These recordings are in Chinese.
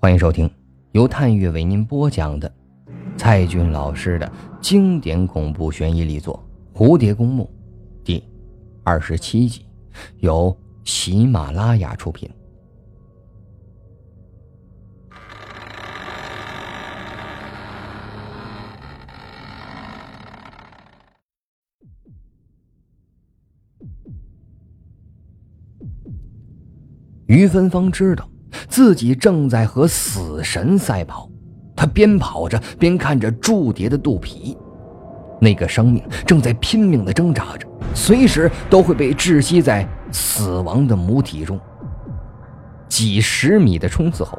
欢迎收听由探月为您播讲的蔡骏老师的经典恐怖悬疑力作《蝴蝶公墓》第二十七集，由喜马拉雅出品。于芬芳知道。自己正在和死神赛跑，他边跑着边看着铸蝶的肚皮，那个生命正在拼命的挣扎着，随时都会被窒息在死亡的母体中。几十米的冲刺后，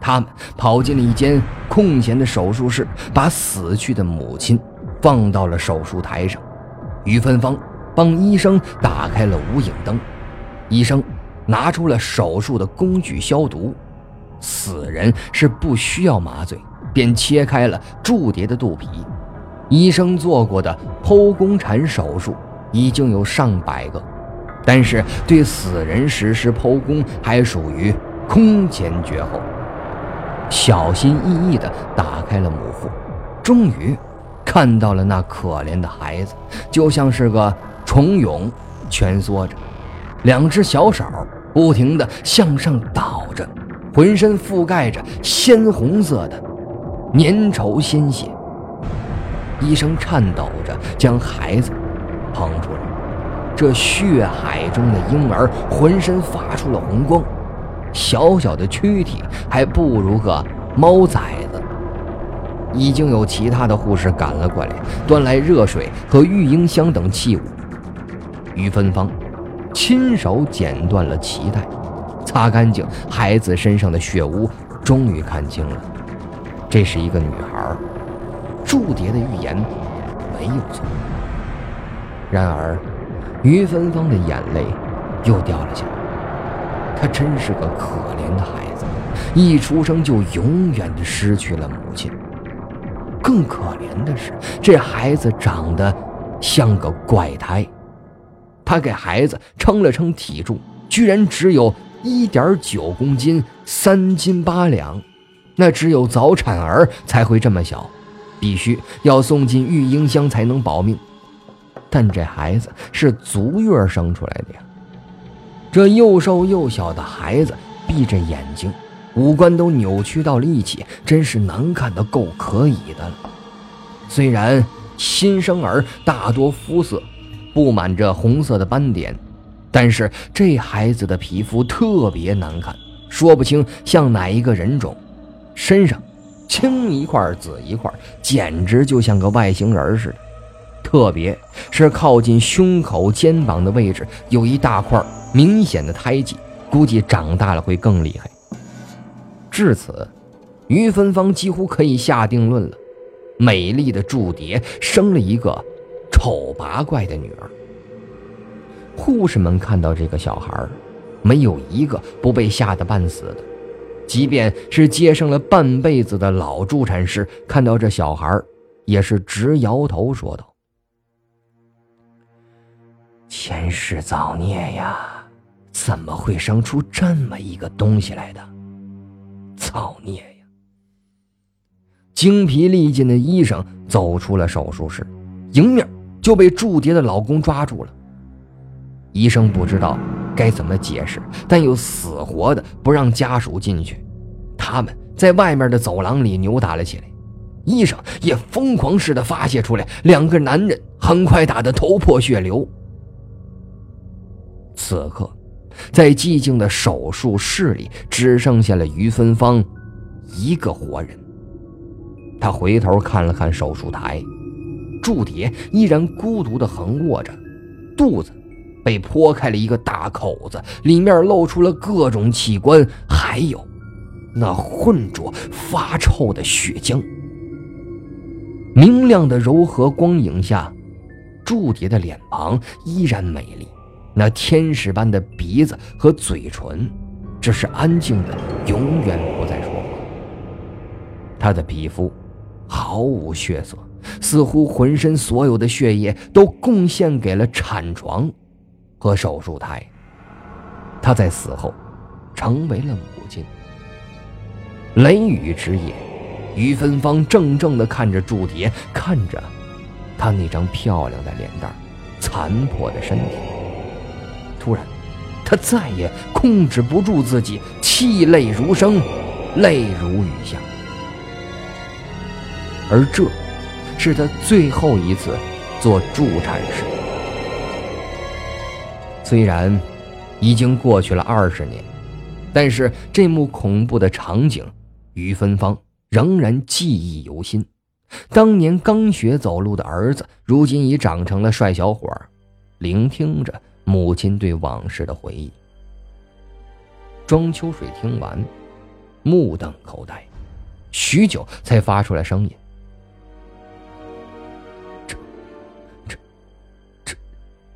他们跑进了一间空闲的手术室，把死去的母亲放到了手术台上。于芬芳帮医生打开了无影灯，医生。拿出了手术的工具消毒，死人是不需要麻醉，便切开了铸蝶的肚皮。医生做过的剖宫产手术已经有上百个，但是对死人实施剖宫还属于空前绝后。小心翼翼地打开了母腹，终于看到了那可怜的孩子，就像是个虫蛹蜷缩着，两只小手。不停地向上倒着，浑身覆盖着鲜红色的粘稠鲜血。医生颤抖着将孩子捧出来，这血海中的婴儿浑身发出了红光，小小的躯体还不如个猫崽子。已经有其他的护士赶了过来，端来热水和育婴箱等器物。于芬芳。亲手剪断了脐带，擦干净孩子身上的血污，终于看清了，这是一个女孩。祝蝶的预言没有错。然而，于芬芳的眼泪又掉了下来。她真是个可怜的孩子，一出生就永远的失去了母亲。更可怜的是，这孩子长得像个怪胎。他给孩子称了称体重，居然只有一点九公斤，三斤八两。那只有早产儿才会这么小，必须要送进育婴箱才能保命。但这孩子是足月生出来的呀！这又瘦又小的孩子闭着眼睛，五官都扭曲到了一起，真是难看的够可以的了。虽然新生儿大多肤色。布满着红色的斑点，但是这孩子的皮肤特别难看，说不清像哪一个人种。身上青一块紫一块，简直就像个外星人似的。特别是靠近胸口、肩膀的位置，有一大块明显的胎记，估计长大了会更厉害。至此，于芬芳几乎可以下定论了：美丽的祝蝶生了一个。丑八怪的女儿。护士们看到这个小孩，没有一个不被吓得半死的。即便是接生了半辈子的老助产士，看到这小孩，也是直摇头，说道：“前世造孽呀，怎么会生出这么一个东西来的？造孽呀！”精疲力尽的医生走出了手术室，迎面。就被祝蝶的老公抓住了。医生不知道该怎么解释，但又死活的不让家属进去。他们在外面的走廊里扭打了起来，医生也疯狂似的发泄出来。两个男人很快打得头破血流。此刻，在寂静的手术室里，只剩下了于芬芳一个活人。他回头看了看手术台。铸蝶依然孤独地横卧着，肚子被剖开了一个大口子，里面露出了各种器官，还有那浑浊发臭的血浆。明亮的柔和光影下，铸蝶的脸庞依然美丽，那天使般的鼻子和嘴唇，只是安静的，永远不再说话。她的皮肤毫无血色。似乎浑身所有的血液都贡献给了产床和手术台。他在死后成为了母亲。雷雨之夜，于芬芳怔怔地看着祝蝶，看着她那张漂亮的脸蛋，残破的身体。突然，他再也控制不住自己，泣泪如声，泪如雨下。而这，是他最后一次做助产士。虽然已经过去了二十年，但是这幕恐怖的场景，于芬芳仍然记忆犹新。当年刚学走路的儿子，如今已长成了帅小伙，聆听着。母亲对往事的回忆。庄秋水听完，目瞪口呆，许久才发出来声音：“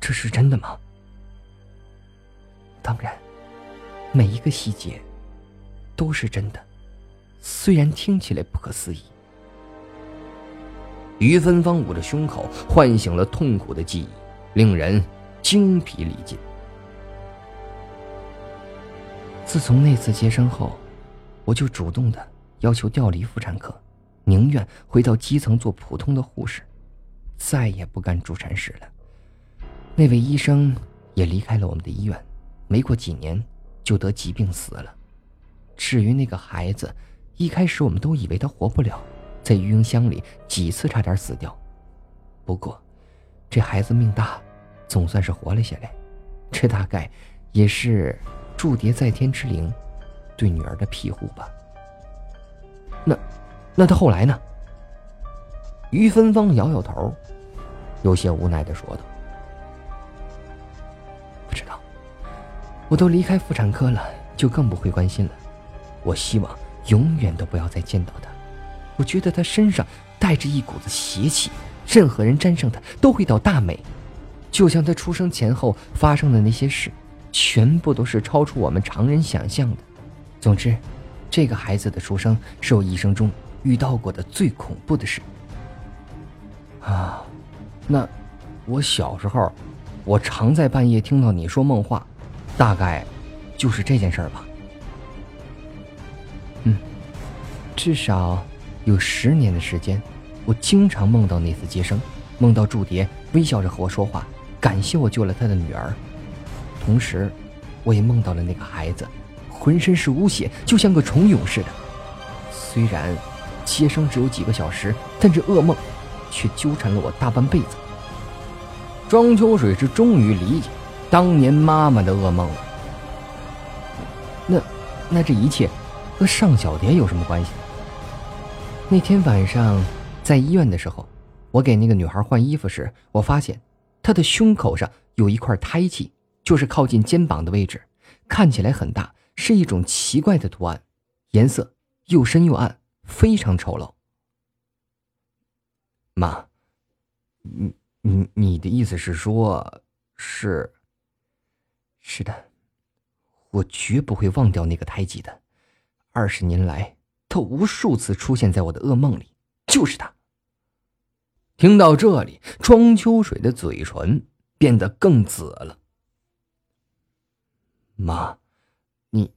这是真的吗？”“当然，每一个细节都是真的，虽然听起来不可思议。”于芬芳捂着胸口，唤醒了痛苦的记忆，令人。精疲力尽。自从那次接生后，我就主动的要求调离妇产科，宁愿回到基层做普通的护士，再也不干助产士了。那位医生也离开了我们的医院，没过几年就得疾病死了。至于那个孩子，一开始我们都以为他活不了，在育婴箱里几次差点死掉。不过，这孩子命大。总算是活了下来，这大概也是祝蝶在天之灵对女儿的庇护吧。那，那他后来呢？于芬芳摇摇头，有些无奈的说道：“我都离开妇产科了，就更不会关心了。我希望永远都不要再见到他。我觉得他身上带着一股子邪气，任何人沾上他都会倒大霉。”就像他出生前后发生的那些事，全部都是超出我们常人想象的。总之，这个孩子的出生是我一生中遇到过的最恐怖的事。啊，那我小时候，我常在半夜听到你说梦话，大概就是这件事儿吧。嗯，至少有十年的时间，我经常梦到那次接生，梦到祝蝶微笑着和我说话。感谢我救了他的女儿，同时，我也梦到了那个孩子，浑身是污血，就像个虫蛹似的。虽然接生只有几个小时，但这噩梦却纠缠了我大半辈子。庄秋水是终于理解当年妈妈的噩梦了。那，那这一切和尚小蝶有什么关系？那天晚上在医院的时候，我给那个女孩换衣服时，我发现。她的胸口上有一块胎记，就是靠近肩膀的位置，看起来很大，是一种奇怪的图案，颜色又深又暗，非常丑陋。妈，你你你的意思是说，是？是的，我绝不会忘掉那个胎记的。二十年来，他无数次出现在我的噩梦里，就是他。听到这里，庄秋水的嘴唇变得更紫了。妈，你，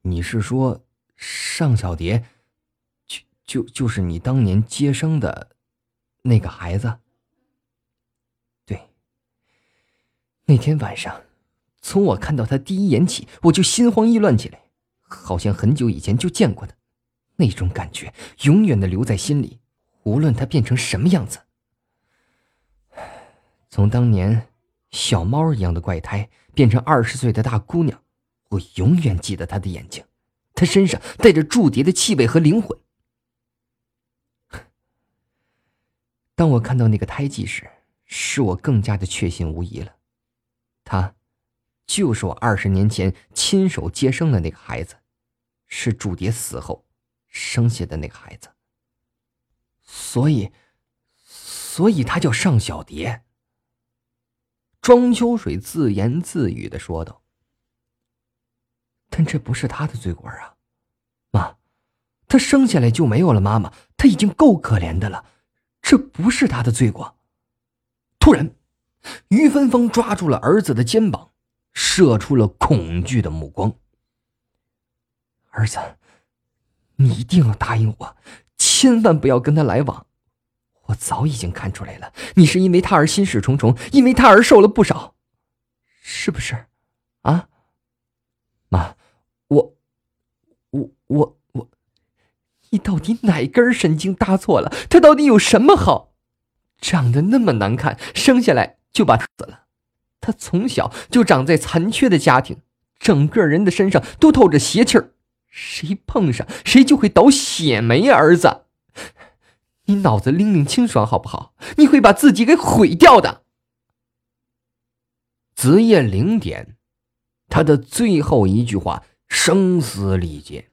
你是说尚小蝶，就就就是你当年接生的那个孩子？对。那天晚上，从我看到他第一眼起，我就心慌意乱起来，好像很久以前就见过他，那种感觉永远的留在心里，无论他变成什么样子。从当年小猫一样的怪胎变成二十岁的大姑娘，我永远记得她的眼睛，她身上带着祝蝶的气味和灵魂。当我看到那个胎记时，使我更加的确信无疑了，他就是我二十年前亲手接生的那个孩子，是祝蝶死后生下的那个孩子。所以，所以他叫尚小蝶。庄秋水自言自语的说道：“但这不是他的罪过啊，妈，他生下来就没有了妈妈，他已经够可怜的了，这不是他的罪过。”突然，于芬芳抓住了儿子的肩膀，射出了恐惧的目光：“儿子，你一定要答应我，千万不要跟他来往。我早已经看出来了，你是因为他而心事重重，因为他而受了不少，是不是？啊，妈，我，我，我，我，你到底哪根神经搭错了？他到底有什么好？长得那么难看，生下来就把他死了。他从小就长在残缺的家庭，整个人的身上都透着邪气儿，谁碰上谁就会倒血霉啊。儿子，你脑子拎拎清爽好不好？你会把自己给毁掉的。子夜零点，他的最后一句话声嘶力竭，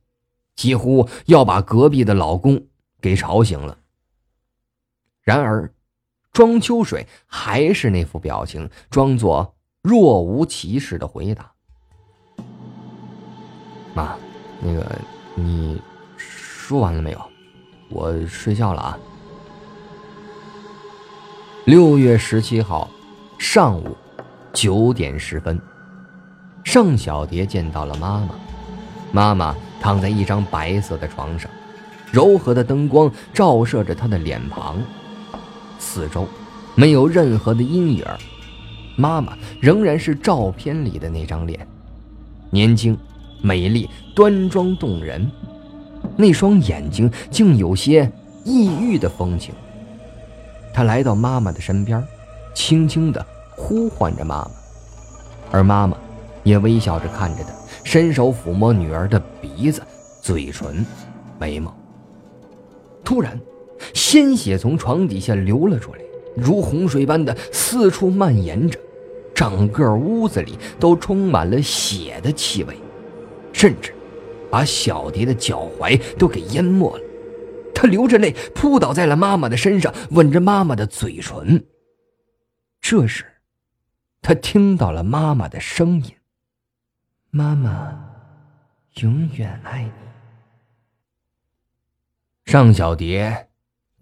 几乎要把隔壁的老公给吵醒了。然而。庄秋水还是那副表情，装作若无其事的回答：“妈，那个你说完了没有？我睡觉了啊。”六月十七号上午九点十分，尚小蝶见到了妈妈。妈妈躺在一张白色的床上，柔和的灯光照射着她的脸庞。四周没有任何的阴影，妈妈仍然是照片里的那张脸，年轻、美丽、端庄动人，那双眼睛竟有些抑郁的风情。他来到妈妈的身边，轻轻地呼唤着妈妈，而妈妈也微笑着看着他，伸手抚摸女儿的鼻子、嘴唇、眉毛。突然。鲜血从床底下流了出来，如洪水般的四处蔓延着，整个屋子里都充满了血的气味，甚至把小蝶的脚踝都给淹没了。他流着泪扑倒在了妈妈的身上，吻着妈妈的嘴唇。这时，他听到了妈妈的声音：“妈妈，永远爱你。”尚小蝶。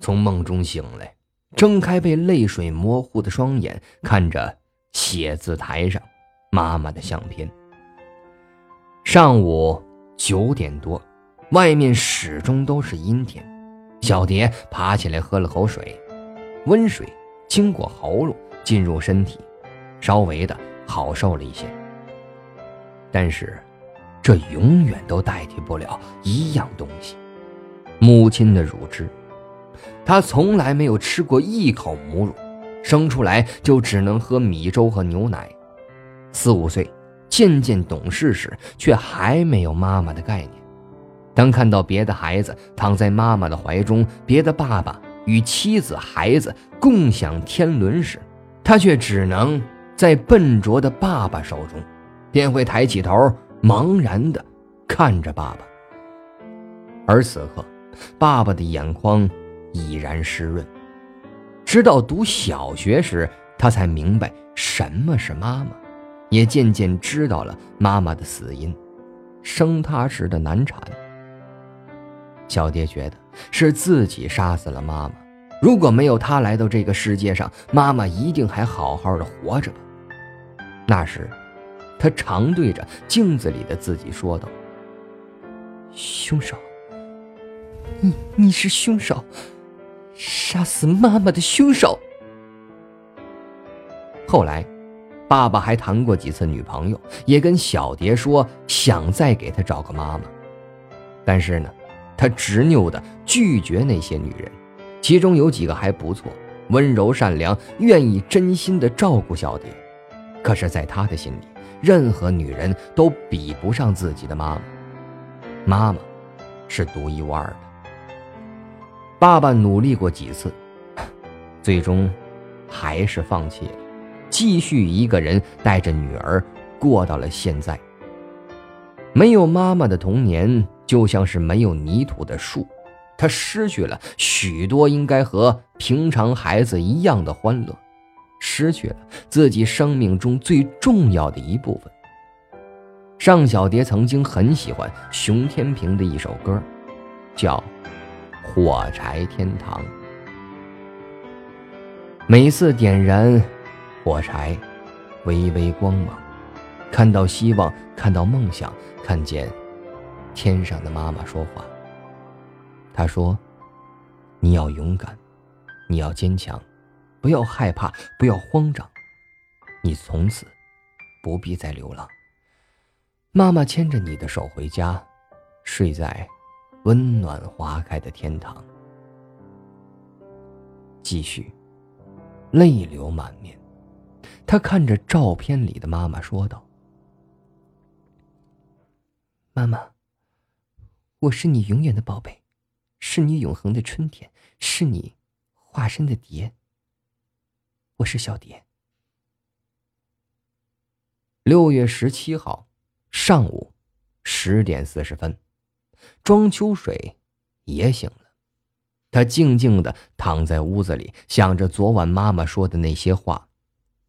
从梦中醒来，睁开被泪水模糊的双眼，看着写字台上妈妈的相片。上午九点多，外面始终都是阴天。小蝶爬起来喝了口水，温水经过喉咙进入身体，稍微的好受了一些。但是，这永远都代替不了一样东西——母亲的乳汁。他从来没有吃过一口母乳，生出来就只能喝米粥和牛奶。四五岁，渐渐懂事时，却还没有妈妈的概念。当看到别的孩子躺在妈妈的怀中，别的爸爸与妻子、孩子共享天伦时，他却只能在笨拙的爸爸手中，便会抬起头，茫然地看着爸爸。而此刻，爸爸的眼眶。已然湿润，直到读小学时，他才明白什么是妈妈，也渐渐知道了妈妈的死因——生他时的难产。小蝶觉得是自己杀死了妈妈，如果没有他来到这个世界上，妈妈一定还好好的活着吧。那时，他常对着镜子里的自己说道：“凶手，你你是凶手。”杀死妈妈的凶手。后来，爸爸还谈过几次女朋友，也跟小蝶说想再给她找个妈妈。但是呢，他执拗的拒绝那些女人，其中有几个还不错，温柔善良，愿意真心的照顾小蝶。可是，在他的心里，任何女人都比不上自己的妈妈。妈妈，是独一无二的。爸爸努力过几次，最终还是放弃了，继续一个人带着女儿过到了现在。没有妈妈的童年，就像是没有泥土的树，他失去了许多应该和平常孩子一样的欢乐，失去了自己生命中最重要的一部分。尚小蝶曾经很喜欢熊天平的一首歌，叫。火柴天堂，每次点燃火柴，微微光芒，看到希望，看到梦想，看见天上的妈妈说话，她说：“你要勇敢，你要坚强，不要害怕，不要慌张。你从此不必再流浪。妈妈牵着你的手回家，睡在温暖花开的天堂。”继续，泪流满面。他看着照片里的妈妈说道：“妈妈，我是你永远的宝贝。”是你永恒的春天，是你化身的蝶。我是小蝶。六月十七号上午十点四十分，庄秋水也醒了。他静静的躺在屋子里，想着昨晚妈妈说的那些话，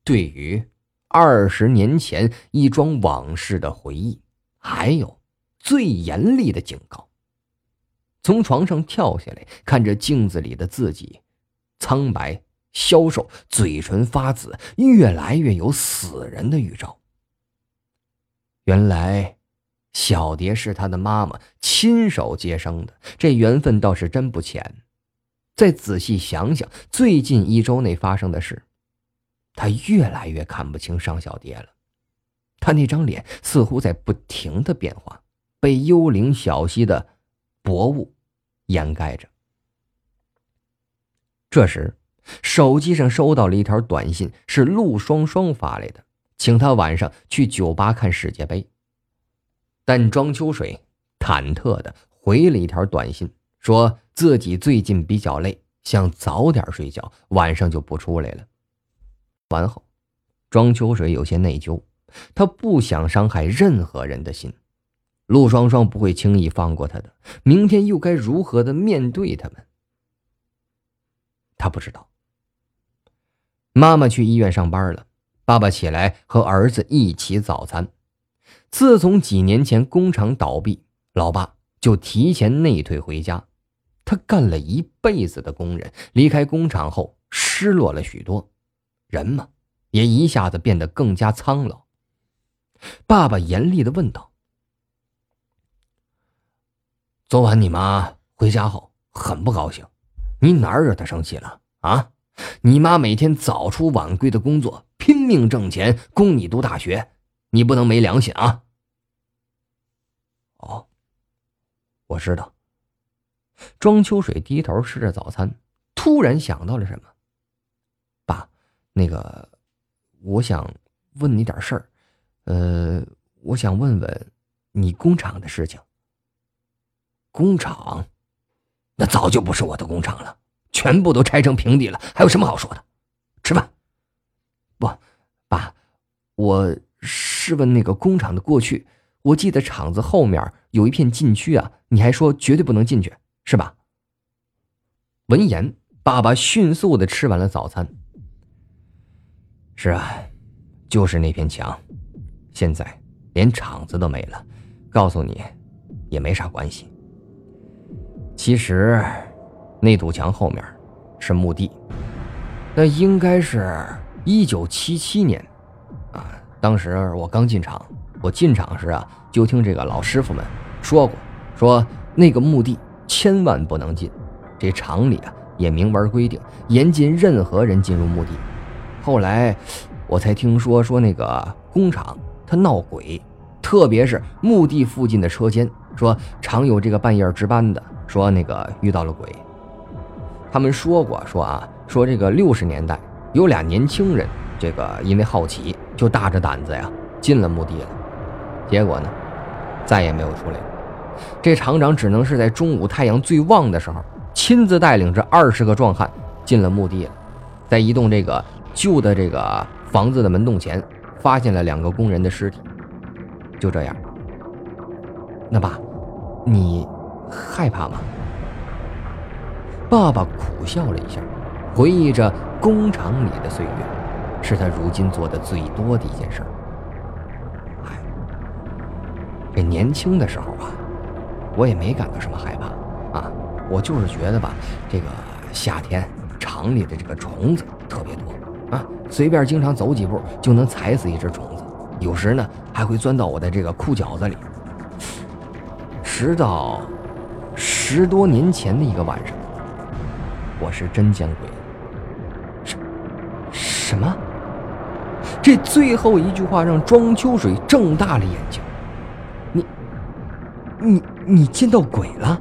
对于二十年前一桩往事的回忆，还有最严厉的警告。从床上跳下来，看着镜子里的自己，苍白、消瘦，嘴唇发紫，越来越有死人的预兆。原来，小蝶是他的妈妈亲手接生的，这缘分倒是真不浅。再仔细想想，最近一周内发生的事，他越来越看不清尚小蝶了。他那张脸似乎在不停的变化，被幽灵小溪的薄雾。掩盖着。这时，手机上收到了一条短信，是陆双双发来的，请他晚上去酒吧看世界杯。但庄秋水忐忑的回了一条短信，说自己最近比较累，想早点睡觉，晚上就不出来了。完后，庄秋水有些内疚，他不想伤害任何人的心。陆双双不会轻易放过他的。明天又该如何的面对他们？他不知道。妈妈去医院上班了，爸爸起来和儿子一起早餐。自从几年前工厂倒闭，老爸就提前内退回家。他干了一辈子的工人，离开工厂后失落了许多，人嘛，也一下子变得更加苍老。爸爸严厉的问道。昨晚你妈回家后很不高兴，你哪儿惹她生气了啊？你妈每天早出晚归的工作，拼命挣钱供你读大学，你不能没良心啊！我知道。庄秋水低头吃着早餐，突然想到了什么。爸，那个，我想问你点事儿，呃，我想问问你工厂的事情。工厂，那早就不是我的工厂了，全部都拆成平地了，还有什么好说的？吃饭。不，爸，我是问那个工厂的过去。我记得厂子后面有一片禁区啊，你还说绝对不能进去，是吧？闻言，爸爸迅速的吃完了早餐。是啊，就是那片墙，现在连厂子都没了，告诉你，也没啥关系。其实，那堵墙后面是墓地，那应该是一九七七年，啊，当时我刚进厂，我进厂时啊，就听这个老师傅们说过，说那个墓地千万不能进，这厂里啊也明文规定，严禁任何人进入墓地。后来我才听说，说那个工厂它闹鬼，特别是墓地附近的车间，说常有这个半夜值班的。说那个遇到了鬼，他们说过说啊，说这个六十年代有俩年轻人，这个因为好奇就大着胆子呀进了墓地了，结果呢再也没有出来。这厂长只能是在中午太阳最旺的时候，亲自带领着二十个壮汉进了墓地了，在一栋这个旧的这个房子的门洞前，发现了两个工人的尸体。就这样，那爸，你。害怕吗？爸爸苦笑了一下，回忆着工厂里的岁月，是他如今做的最多的一件事。儿，这年轻的时候啊，我也没感到什么害怕啊，我就是觉得吧，这个夏天厂里的这个虫子特别多啊，随便经常走几步就能踩死一只虫子，有时呢还会钻到我的这个裤脚子里，直到。十多年前的一个晚上，我是真见鬼了。什什么？这最后一句话让庄秋水睁大了眼睛。你，你，见到鬼了？